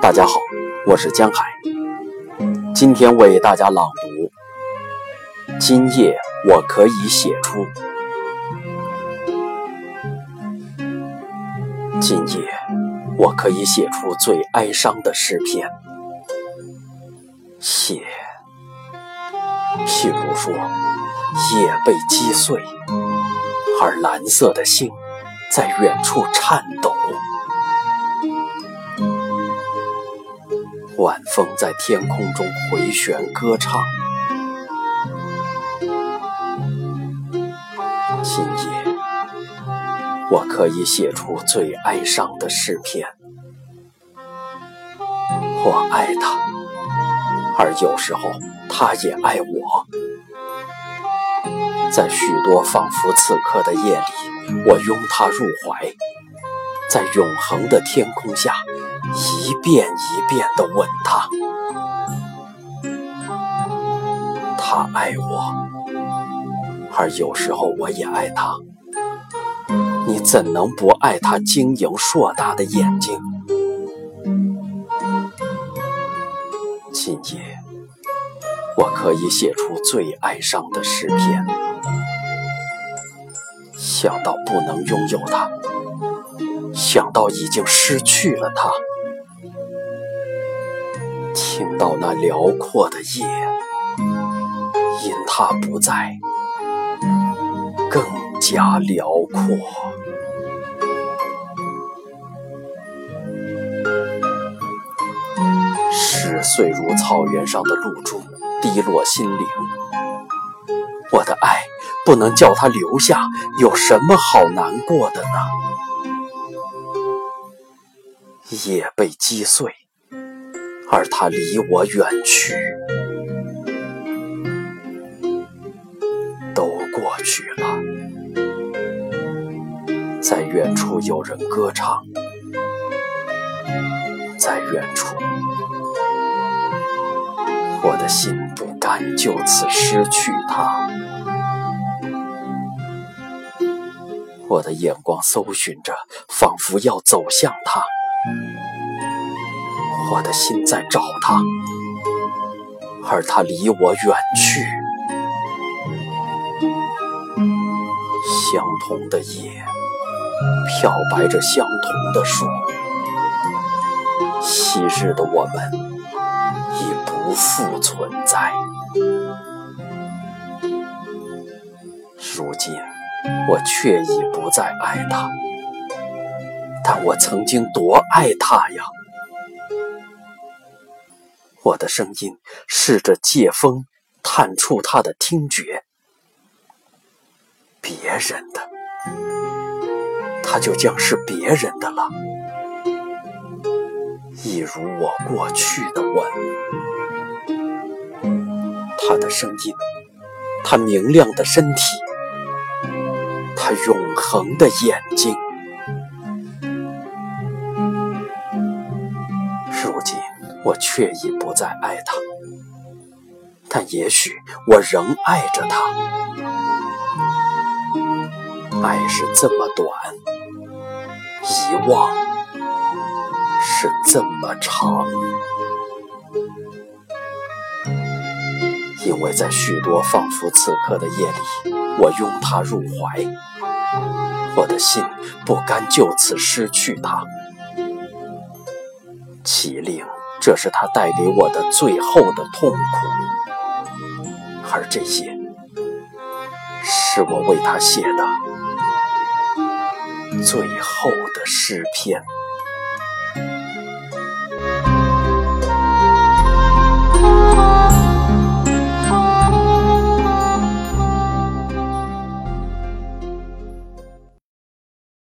大家好，我是江海，今天为大家朗读《今夜我可以写出》。今夜我可以写出最哀伤的诗篇，写，譬如说，夜被击碎，而蓝色的星在远处颤抖。晚风在天空中回旋歌唱。今夜，我可以写出最哀伤的诗篇。我爱他，而有时候他也爱我。在许多仿佛此刻的夜里，我拥他入怀。在永恒的天空下，一遍一遍地吻他。他爱我，而有时候我也爱他。你怎能不爱他晶莹硕大的眼睛？今夜，我可以写出最哀伤的诗篇。想到不能拥有他。想到已经失去了他，听到那辽阔的夜，因他不在，更加辽阔。诗碎如草原上的露珠，滴落心灵。我的爱不能叫他留下，有什么好难过的呢？夜被击碎，而他离我远去，都过去了。在远处有人歌唱，在远处，我的心不甘就此失去他。我的眼光搜寻着，仿佛要走向他。我的心在找他，而他离我远去。相同的夜，漂白着相同的树。昔日的我们已不复存在。如今，我却已不再爱他。但我曾经多爱他呀！我的声音试着借风探触他的听觉，别人的，他就将是别人的了，一如我过去的吻。他的声音，他明亮的身体，他永恒的眼睛。我却已不再爱他，但也许我仍爱着他。爱是这么短，遗忘是这么长。因为在许多仿佛此刻的夜里，我拥他入怀，我的心不甘就此失去他。麒麟。这是他带给我的最后的痛苦，而这些是我为他写的最后的诗篇。